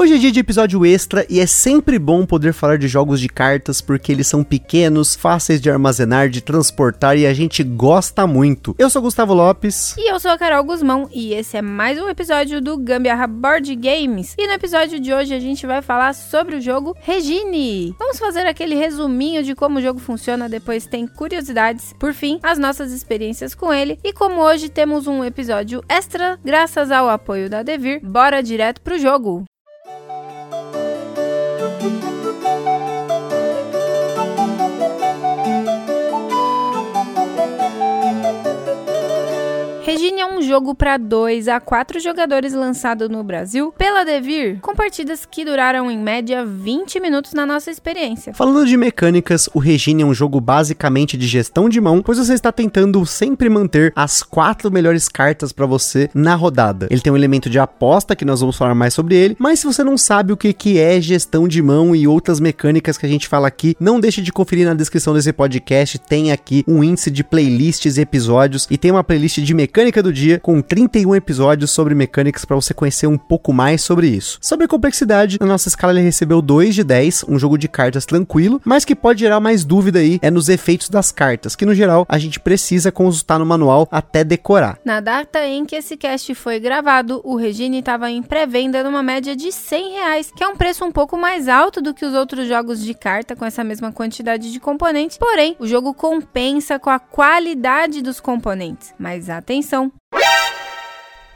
Hoje é dia de episódio extra e é sempre bom poder falar de jogos de cartas porque eles são pequenos, fáceis de armazenar, de transportar e a gente gosta muito. Eu sou Gustavo Lopes. E eu sou a Carol Guzmão e esse é mais um episódio do Gambiarra Board Games. E no episódio de hoje a gente vai falar sobre o jogo Regine. Vamos fazer aquele resuminho de como o jogo funciona, depois tem curiosidades, por fim, as nossas experiências com ele. E como hoje temos um episódio extra, graças ao apoio da Devir, bora direto pro jogo. Thank you. É um jogo para 2 a 4 jogadores lançado no Brasil pela Devir, com partidas que duraram em média 20 minutos na nossa experiência. Falando de mecânicas, o Regine é um jogo basicamente de gestão de mão, pois você está tentando sempre manter as quatro melhores cartas para você na rodada. Ele tem um elemento de aposta que nós vamos falar mais sobre ele, mas se você não sabe o que, que é gestão de mão e outras mecânicas que a gente fala aqui, não deixe de conferir na descrição desse podcast, tem aqui um índice de playlists e episódios e tem uma playlist de Mecânica do Dia, com 31 episódios sobre mecânicas para você conhecer um pouco mais sobre isso. Sobre a complexidade, na nossa escala ele recebeu 2 de 10, um jogo de cartas tranquilo, mas que pode gerar mais dúvida aí é nos efeitos das cartas, que no geral a gente precisa consultar no manual até decorar. Na data em que esse cast foi gravado, o Regine estava em pré-venda numa média de 100 reais, que é um preço um pouco mais alto do que os outros jogos de carta com essa mesma quantidade de componentes, porém o jogo compensa com a qualidade dos componentes. Mas atenção.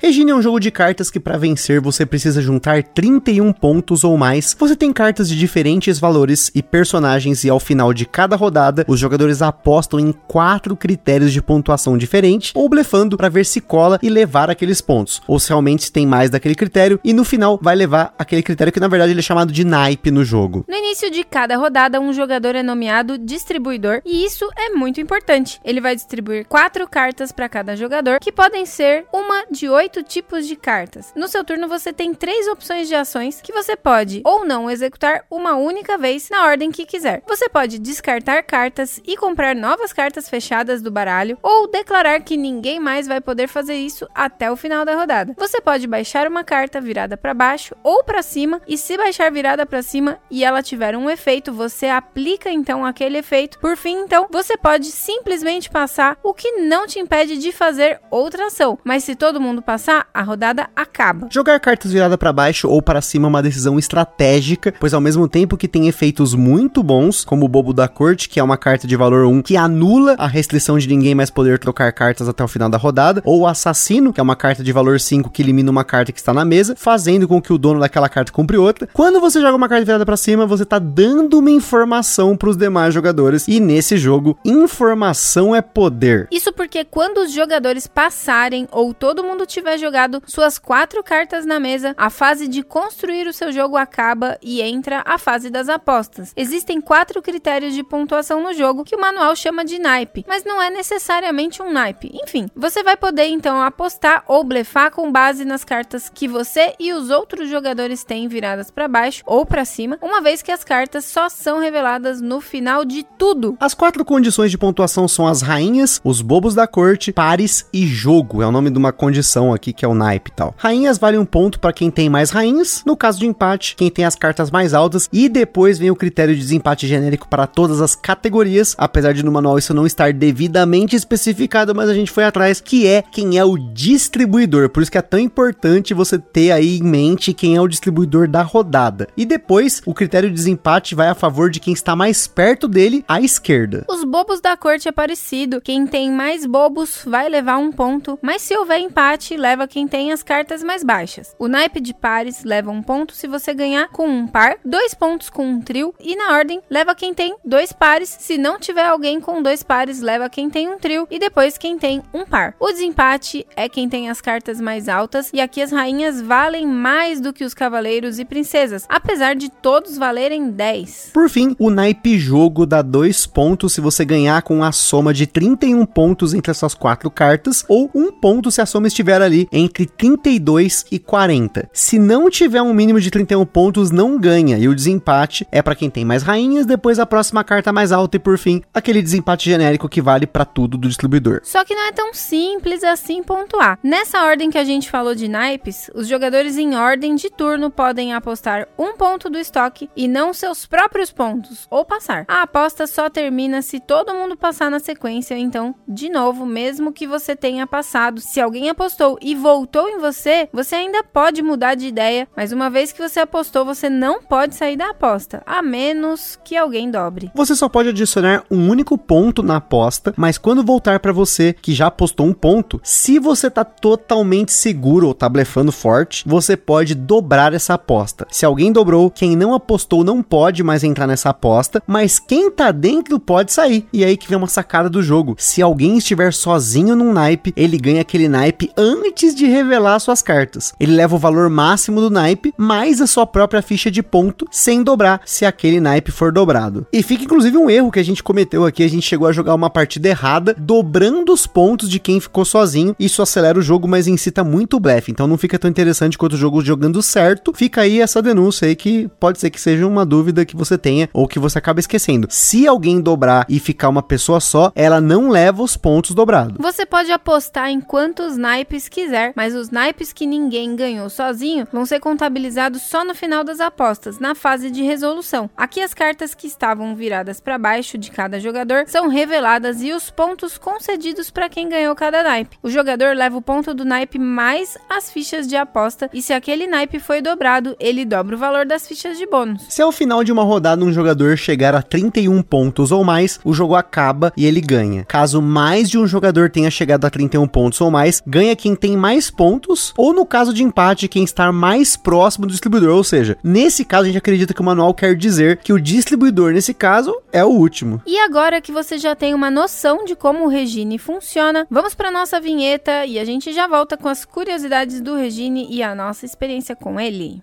Regina é um jogo de cartas que para vencer você precisa juntar 31 pontos ou mais. Você tem cartas de diferentes valores e personagens e ao final de cada rodada, os jogadores apostam em quatro critérios de pontuação diferente ou blefando para ver se cola e levar aqueles pontos, ou se realmente tem mais daquele critério e no final vai levar aquele critério que na verdade ele é chamado de naipe no jogo. No início de cada rodada, um jogador é nomeado distribuidor e isso é muito importante. Ele vai distribuir quatro cartas para cada jogador, que podem ser uma de oito oito tipos de cartas. No seu turno, você tem três opções de ações que você pode ou não executar uma única vez na ordem que quiser. Você pode descartar cartas e comprar novas cartas fechadas do baralho, ou declarar que ninguém mais vai poder fazer isso até o final da rodada. Você pode baixar uma carta virada para baixo ou para cima, e se baixar virada para cima e ela tiver um efeito, você aplica então aquele efeito. Por fim, então, você pode simplesmente passar, o que não te impede de fazer outra ação. Mas se todo mundo passar, passar, a rodada acaba. Jogar cartas virada para baixo ou para cima é uma decisão estratégica, pois ao mesmo tempo que tem efeitos muito bons, como o Bobo da Corte, que é uma carta de valor 1 que anula a restrição de ninguém mais poder trocar cartas até o final da rodada, ou o Assassino, que é uma carta de valor 5 que elimina uma carta que está na mesa, fazendo com que o dono daquela carta compre outra. Quando você joga uma carta virada para cima, você está dando uma informação para os demais jogadores, e nesse jogo, informação é poder. Isso porque quando os jogadores passarem ou todo mundo tiver tiver jogado suas quatro cartas na mesa, a fase de construir o seu jogo acaba e entra a fase das apostas. Existem quatro critérios de pontuação no jogo que o manual chama de naipe, mas não é necessariamente um naipe. Enfim, você vai poder então apostar ou blefar com base nas cartas que você e os outros jogadores têm viradas para baixo ou para cima, uma vez que as cartas só são reveladas no final de tudo. As quatro condições de pontuação são as rainhas, os bobos da corte, pares e jogo. É o nome de uma condição aqui, que é o naipe e tal. Rainhas vale um ponto para quem tem mais rainhas, no caso de empate, quem tem as cartas mais altas, e depois vem o critério de desempate genérico para todas as categorias, apesar de no manual isso não estar devidamente especificado, mas a gente foi atrás, que é quem é o distribuidor. Por isso que é tão importante você ter aí em mente quem é o distribuidor da rodada. E depois, o critério de desempate vai a favor de quem está mais perto dele, à esquerda. Os bobos da corte é parecido. Quem tem mais bobos vai levar um ponto, mas se houver empate, leva leva quem tem as cartas mais baixas. O naipe de pares leva um ponto se você ganhar com um par, dois pontos com um trio e na ordem leva quem tem dois pares. Se não tiver alguém com dois pares, leva quem tem um trio e depois quem tem um par. O desempate é quem tem as cartas mais altas e aqui as rainhas valem mais do que os cavaleiros e princesas, apesar de todos valerem 10. Por fim, o naipe jogo dá dois pontos se você ganhar com a soma de 31 pontos entre essas quatro cartas ou um ponto se a soma estiver ali entre 32 e 40. Se não tiver um mínimo de 31 pontos, não ganha e o desempate é para quem tem mais rainhas, depois a próxima carta mais alta e por fim, aquele desempate genérico que vale para tudo do distribuidor. Só que não é tão simples assim pontuar. Nessa ordem que a gente falou de naipes, os jogadores em ordem de turno podem apostar um ponto do estoque e não seus próprios pontos, ou passar. A aposta só termina se todo mundo passar na sequência, então, de novo, mesmo que você tenha passado, se alguém apostou e voltou em você, você ainda pode mudar de ideia, mas uma vez que você apostou, você não pode sair da aposta, a menos que alguém dobre. Você só pode adicionar um único ponto na aposta, mas quando voltar para você que já apostou um ponto, se você tá totalmente seguro ou tá blefando forte, você pode dobrar essa aposta. Se alguém dobrou, quem não apostou não pode mais entrar nessa aposta, mas quem tá dentro pode sair. E aí que vem uma sacada do jogo. Se alguém estiver sozinho num naipe, ele ganha aquele naipe antes de revelar suas cartas. Ele leva o valor máximo do naipe mais a sua própria ficha de ponto sem dobrar se aquele naipe for dobrado. E fica inclusive um erro que a gente cometeu aqui, a gente chegou a jogar uma partida errada, dobrando os pontos de quem ficou sozinho. Isso acelera o jogo, mas incita muito o blefe. Então não fica tão interessante quanto o jogo jogando certo. Fica aí essa denúncia aí que pode ser que seja uma dúvida que você tenha ou que você acabe esquecendo. Se alguém dobrar e ficar uma pessoa só, ela não leva os pontos dobrados. Você pode apostar em quantos naipes quiser, mas os naipes que ninguém ganhou sozinho vão ser contabilizados só no final das apostas, na fase de resolução. Aqui as cartas que estavam viradas para baixo de cada jogador são reveladas e os pontos concedidos para quem ganhou cada naipe. O jogador leva o ponto do naipe mais as fichas de aposta e se aquele naipe foi dobrado, ele dobra o valor das fichas de bônus. Se ao final de uma rodada um jogador chegar a 31 pontos ou mais, o jogo acaba e ele ganha. Caso mais de um jogador tenha chegado a 31 pontos ou mais, ganha quem tem mais pontos, ou no caso de empate, quem está mais próximo do distribuidor. Ou seja, nesse caso a gente acredita que o manual quer dizer que o distribuidor, nesse caso, é o último. E agora que você já tem uma noção de como o Regine funciona, vamos para nossa vinheta e a gente já volta com as curiosidades do Regine e a nossa experiência com ele.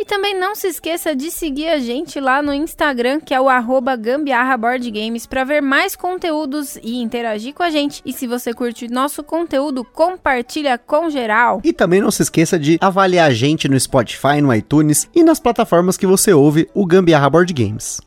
E também não se esqueça de seguir a gente lá no Instagram, que é o arroba Gambiarra Board Games, para ver mais conteúdos e interagir com a gente. E se você curte nosso conteúdo, compartilha com geral. E também não se esqueça de avaliar a gente no Spotify, no iTunes e nas plataformas que você ouve o Gambiarra Board Games.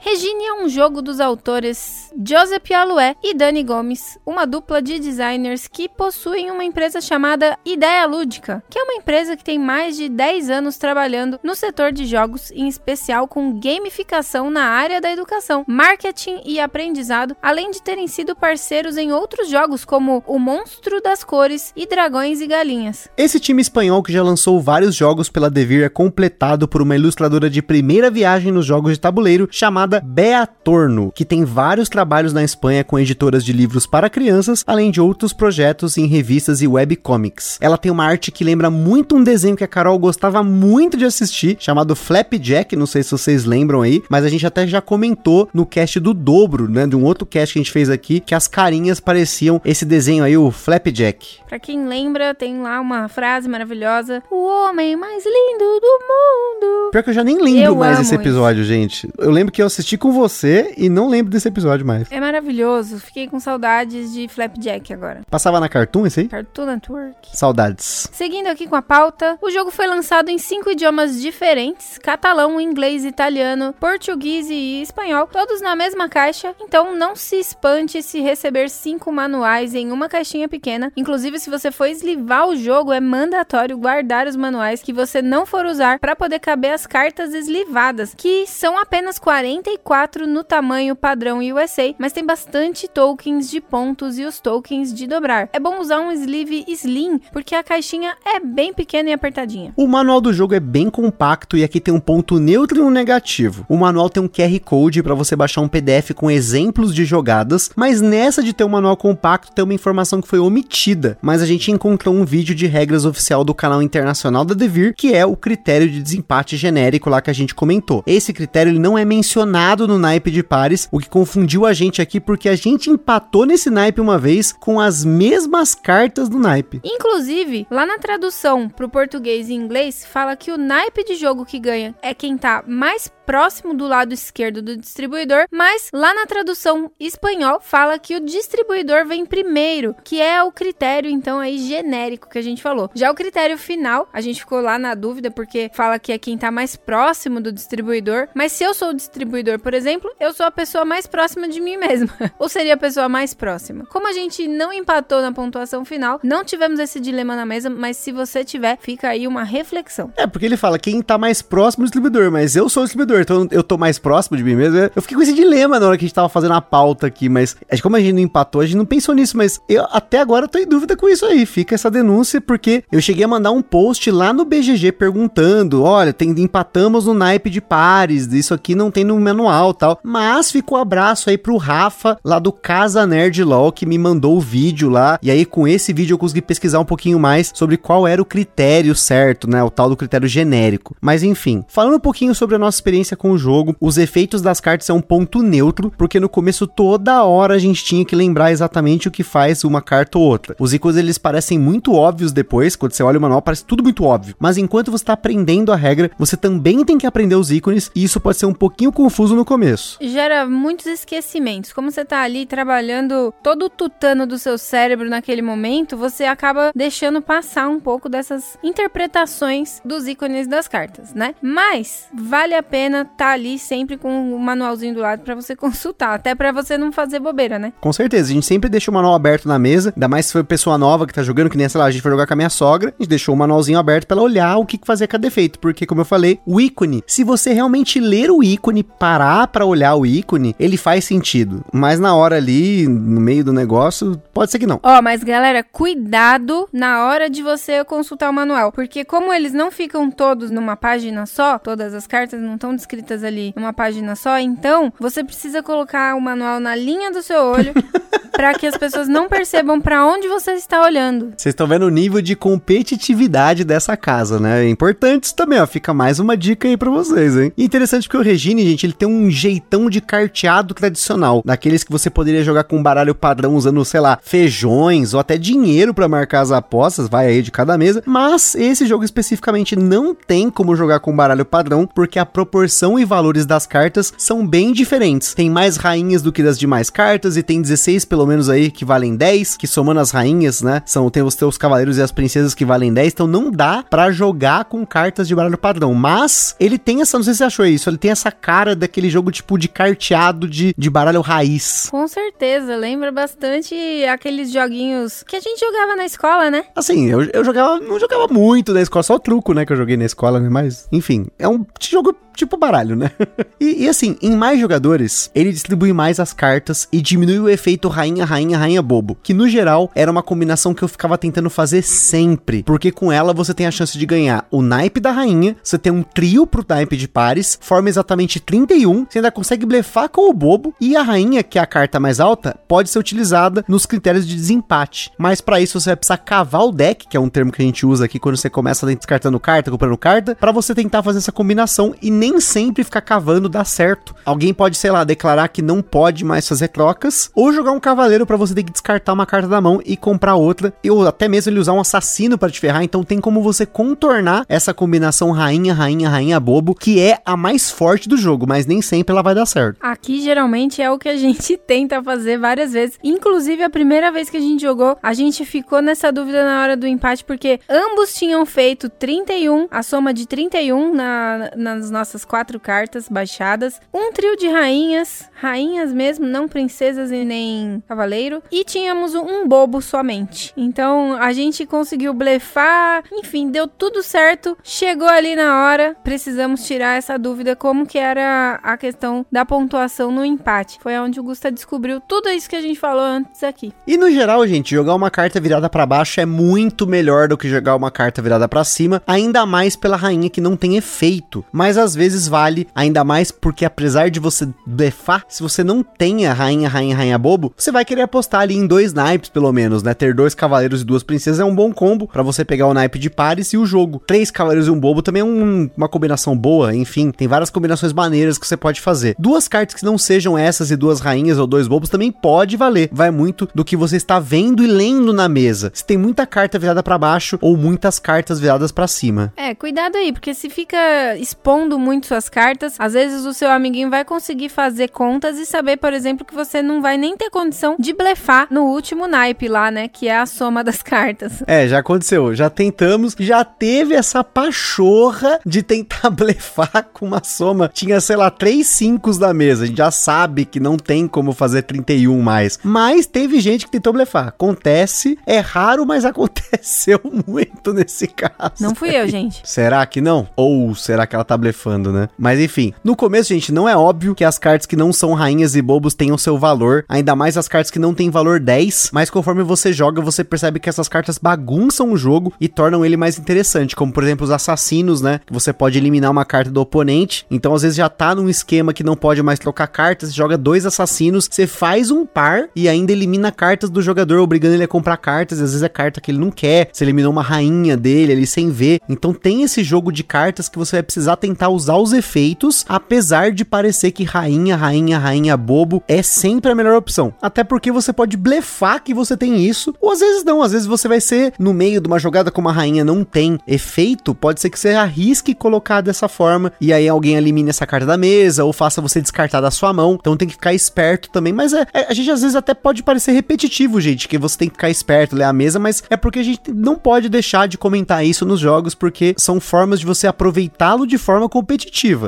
Regine é um jogo dos autores Joseph Aloué e Dani Gomes, uma dupla de designers que possuem uma empresa chamada Ideia Lúdica, que é uma empresa que tem mais de 10 anos trabalhando no setor de jogos, em especial com gamificação na área da educação, marketing e aprendizado, além de terem sido parceiros em outros jogos como O Monstro das Cores e Dragões e Galinhas. Esse time espanhol que já lançou vários jogos pela Devir é completado por uma ilustradora de primeira viagem nos jogos de tabuleiro chamada Bea Torno, que tem vários trabalhos trabalhos na Espanha com editoras de livros para crianças, além de outros projetos em revistas e webcomics. Ela tem uma arte que lembra muito um desenho que a Carol gostava muito de assistir, chamado Flapjack, não sei se vocês lembram aí, mas a gente até já comentou no cast do dobro, né, de um outro cast que a gente fez aqui, que as carinhas pareciam esse desenho aí, o Flapjack. Pra quem lembra, tem lá uma frase maravilhosa: O homem mais lindo do mundo. Pior que eu já nem lembro Eu mais desse episódio, gente. Eu lembro que eu assisti com você e não lembro desse episódio mais. É maravilhoso. Fiquei com saudades de Flapjack agora. Passava na Cartoon esse aí? Cartoon Network. Saudades. Seguindo aqui com a pauta, o jogo foi lançado em cinco idiomas diferentes: catalão, inglês, italiano, português e espanhol, todos na mesma caixa. Então não se espante se receber cinco manuais em uma caixinha pequena. Inclusive, se você for eslivar o jogo, é mandatório guardar os manuais que você não for usar para poder caber as cartas eslivadas, que são apenas 44 no tamanho padrão USA, mas tem bastante tokens de pontos e os tokens de dobrar. É bom usar um sleeve slim, porque a caixinha é bem pequena e apertadinha. O manual do jogo é bem compacto e aqui tem um ponto neutro e um negativo. O manual tem um QR Code para você baixar um PDF com exemplos de jogadas, mas nessa de ter um manual compacto tem uma informação que foi omitida, mas a gente encontrou um vídeo de regras oficial do canal internacional da Devir, que é o critério de desempate genérico lá que a gente comentou. Esse critério ele não é mencionado no naipe de pares, o que confundiu a gente aqui porque a gente empatou nesse naipe uma vez com as mesmas cartas do naipe. Inclusive, lá na tradução pro português e inglês, fala que o naipe de jogo que ganha é quem tá mais próximo do lado esquerdo do distribuidor, mas lá na tradução espanhol fala que o distribuidor vem primeiro, que é o critério então aí genérico que a gente falou. Já o critério final, a gente ficou lá na dúvida porque fala que é quem tá mais próximo do distribuidor, mas se eu sou o distribuidor, por exemplo, eu sou a pessoa mais próxima de mim mesma, ou seria a pessoa mais próxima. Como a gente não empatou na pontuação final, não tivemos esse dilema na mesa, mas se você tiver, fica aí uma reflexão. É, porque ele fala quem tá mais próximo do distribuidor, mas eu sou o distribuidor, então eu tô mais próximo de mim mesmo. Eu fiquei com esse dilema na hora que a gente tava fazendo a pauta aqui, mas que como a gente não empatou, a gente não pensou nisso, mas eu até agora tô em dúvida com isso aí. Fica essa denúncia, porque eu cheguei a mandar um post lá no BGG perguntando: olha, tem, empatamos no naipe de pares, isso aqui não tem no manual tal. Mas ficou abraço aí pro Rafa, lá do Casa Nerd LOL, que me mandou o vídeo lá. E aí, com esse vídeo, eu consegui pesquisar um pouquinho mais sobre qual era o critério certo, né? O tal do critério genérico. Mas enfim, falando um pouquinho sobre a nossa experiência com o jogo, os efeitos das cartas são um ponto neutro, porque no começo toda hora a gente tinha que lembrar exatamente o que faz uma carta ou outra. Os ícones eles parecem muito óbvios depois, quando você olha o manual parece tudo muito óbvio. Mas enquanto você está aprendendo a regra, você também tem que aprender os ícones e isso pode ser um pouquinho confuso no começo. Gera muitos esquecimentos. Como você tá ali trabalhando todo o tutano do seu cérebro naquele momento, você acaba deixando passar um pouco dessas interpretações dos ícones das cartas, né? Mas vale a pena tá ali sempre com o manualzinho do lado para você consultar, até para você não fazer bobeira, né? Com certeza, a gente sempre deixa o manual aberto na mesa, ainda mais se for pessoa nova que tá jogando, que nem, sei lá, a gente foi jogar com a minha sogra, a gente deixou o manualzinho aberto pra ela olhar o que fazer cada efeito, porque como eu falei, o ícone, se você realmente ler o ícone, parar pra olhar o ícone, ele faz sentido, mas na hora ali, no meio do negócio, pode ser que não. Ó, mas galera, cuidado na hora de você consultar o manual, porque como eles não ficam todos numa página só, todas as cartas não estão descritas ali numa página só, então você precisa colocar o manual na linha do seu olho para que as pessoas não percebam para onde você está olhando. Vocês estão vendo o nível de competitividade dessa casa, né? É importante isso também, ó. Fica mais uma dica aí pra vocês, hein? E interessante porque o Regine, gente, ele tem um jeitão de carteado tradicional. Daqueles que você poderia jogar com um baralho padrão usando, sei lá, feijões ou até dinheiro para marcar as apostas, vai aí de cada mesa. Mas esse jogo especificamente não tem como jogar com baralho padrão, porque a proporção e valores das cartas são bem diferentes. Tem mais rainhas do que das demais cartas e tem 16 pelo menos aí que valem 10, que somando as rainhas, né, são tem os teus cavaleiros e as princesas que valem 10, então não dá para jogar com cartas de baralho padrão, mas ele tem essa, não sei se você achou isso, ele tem essa cara daquele jogo tipo de carteado de, de baralho raiz. Com certeza, lembra bastante aqueles joguinhos que a gente jogava na escola, né? Assim, eu, eu jogava, não jogava muito na escola, só o truco, né, que eu joguei na escola, né, mas enfim, é um jogo tipo baralho, né? e, e, assim, em mais jogadores, ele distribui mais as cartas e diminui o efeito rainha, rainha, rainha bobo, que no geral era uma combinação que eu ficava tentando fazer sempre, porque com ela você tem a chance de ganhar o naipe da rainha, você tem um trio pro naipe de pares, forma exatamente 31, você ainda consegue blefar com o bobo e a rainha, que é a carta mais alta, pode ser utilizada nos critérios de desempate. Mas para isso você vai precisar cavar o deck, que é um termo que a gente usa aqui quando você começa descartando carta, comprando carta, para você tentar fazer essa combinação e nem sempre ficar cavando dá certo. Alguém pode, sei lá, declarar que não pode mais fazer trocas, ou jogar um cavaleiro para você ter que descartar uma carta da mão e comprar outra, ou até mesmo ele usar um assassino para te ferrar, então tem como você contornar essa combinação rainha, rainha, rainha bobo, que é a mais forte do jogo, mas nem sempre ela vai dar certo. Aqui geralmente é o que a gente tenta fazer várias vezes. Inclusive, a primeira vez que a gente jogou, a gente ficou nessa dúvida na hora do empate, porque ambos tinham feito 31, a soma de 31 na, nas nossas quatro cartas baixadas, um trio de rainhas, rainhas mesmo, não princesas e nem cavaleiro, e tínhamos um bobo somente. Então a gente conseguiu blefar, enfim, deu tudo certo. Chegou ali na hora, precisamos tirar essa dúvida como que era a questão da pontuação no empate. Foi onde o Gusta descobriu tudo isso que a gente falou antes aqui. E no geral, gente, jogar uma carta virada para baixo é muito melhor do que jogar uma carta virada para cima, ainda mais pela rainha que não tem efeito. Mas às vezes vale ainda mais porque apesar de você blefar, se você não tem a rainha, rainha, rainha bobo, você vai querer apostar ali em dois naipes pelo menos, né? Ter dois cavaleiros e duas princesas é um bom combo para você pegar o naipe de pares e o jogo. Três cavaleiros e um bobo também é um, uma combinação boa, enfim, tem várias combinações maneiras que você pode fazer. Duas cartas que não sejam essas e duas rainhas ou dois bobos também pode valer. Vai muito do que você está vendo e lendo na mesa. Se tem muita carta virada para baixo ou muitas cartas viradas para cima. É, cuidado aí, porque se fica expondo muito suas cartas, às vezes o seu amiguinho vai conseguir fazer contas e saber, por exemplo, que você não vai nem ter condição de blefar no último naipe lá, né? Que é a soma das cartas. É, já aconteceu. Já tentamos, já teve essa pachorra de tentar blefar com uma soma. Tinha, sei lá, três cinco da mesa. A gente já sabe que não tem como fazer 31 mais. Mas teve gente que tentou blefar. Acontece, é raro, mas aconteceu muito nesse caso. Não fui eu, gente. Será que não? Ou será que ela tá blefando, né? Mas enfim, no começo, gente, não é óbvio que as cartas que não são rainhas e bobos tenham seu valor, ainda mais as cartas que não têm valor 10, mas conforme você joga, você percebe que essas cartas bagunçam o jogo e tornam ele mais interessante, como por exemplo os assassinos, né? Que você pode eliminar uma carta do oponente, então às vezes já tá num esquema que não pode mais trocar cartas, joga dois assassinos, você faz um par e ainda elimina cartas do jogador, obrigando ele a comprar cartas, às vezes é carta que ele não quer, você eliminou uma rainha dele ali sem ver, então tem esse jogo de cartas que você vai precisar tentar usar os efeitos, apesar de parecer que rainha, rainha, rainha bobo é sempre a melhor opção, até porque você pode blefar que você tem isso, ou às vezes não, às vezes você vai ser no meio de uma jogada como a rainha não tem efeito, pode ser que você arrisque colocar dessa forma e aí alguém elimine essa carta da mesa ou faça você descartar da sua mão. Então tem que ficar esperto também, mas é, é, a gente às vezes até pode parecer repetitivo, gente, que você tem que ficar esperto, ler a mesa, mas é porque a gente não pode deixar de comentar isso nos jogos porque são formas de você aproveitá-lo de forma competitiva.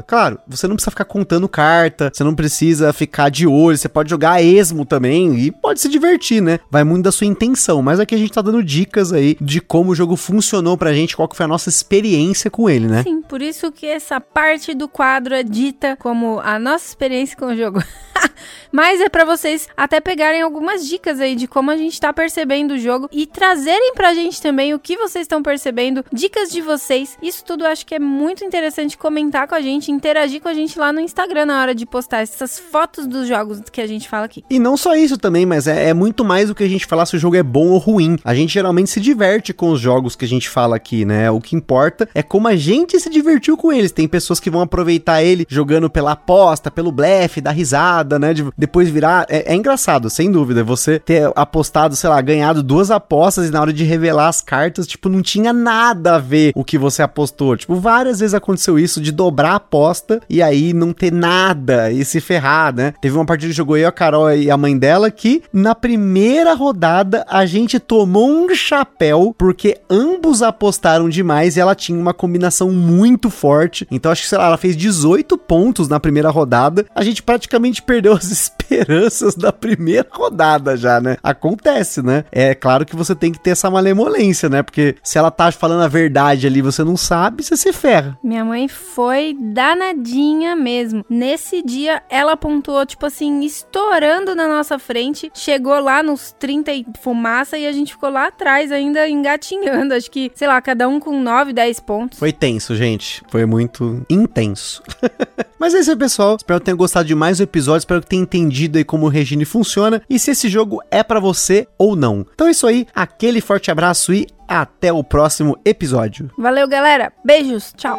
Claro, você não precisa ficar contando carta, você não precisa ficar de olho, você pode jogar a esmo também e pode se divertir, né? Vai muito da sua intenção, mas aqui a gente tá dando dicas aí de como o jogo funcionou pra gente, qual que foi a nossa experiência com ele, né? Sim, por isso que essa parte do quadro é dita como a nossa experiência com o jogo. Mas é para vocês até pegarem algumas dicas aí de como a gente tá percebendo o jogo e trazerem pra gente também o que vocês estão percebendo, dicas de vocês. Isso tudo eu acho que é muito interessante comentar com a gente, interagir com a gente lá no Instagram na hora de postar essas fotos dos jogos que a gente fala aqui. E não só isso também, mas é, é muito mais do que a gente falar se o jogo é bom ou ruim. A gente geralmente se diverte com os jogos que a gente fala aqui, né? O que importa é como a gente se divertiu com eles. Tem pessoas que vão aproveitar ele jogando pela aposta, pelo blefe, da risada, né? De depois virar. É, é, engraçado, sem dúvida. Você ter apostado, sei lá, ganhado duas apostas e na hora de revelar as cartas, tipo, não tinha nada a ver o que você apostou. Tipo, várias vezes aconteceu isso de dobrar a aposta e aí não ter nada e se ferrar, né? Teve uma partida que jogou eu, a Carol e a mãe dela que na primeira rodada a gente tomou um chapéu porque ambos apostaram demais e ela tinha uma combinação muito forte. Então acho que, sei lá, ela fez 18 pontos na primeira rodada. A gente praticamente perdeu as esperanças da primeira rodada já, né? Acontece, né? É claro que você tem que ter essa malemolência, né? Porque se ela tá falando a verdade ali, você não sabe, você se ferra. Minha mãe foi foi danadinha mesmo. Nesse dia, ela pontuou, tipo assim, estourando na nossa frente. Chegou lá nos 30 e fumaça e a gente ficou lá atrás ainda engatinhando. Acho que, sei lá, cada um com 9, 10 pontos. Foi tenso, gente. Foi muito intenso. Mas é isso aí, pessoal. Espero que tenham gostado de mais um episódio. Espero que tenham entendido aí como o Regine funciona e se esse jogo é para você ou não. Então é isso aí. Aquele forte abraço e até o próximo episódio. Valeu, galera. Beijos. Tchau.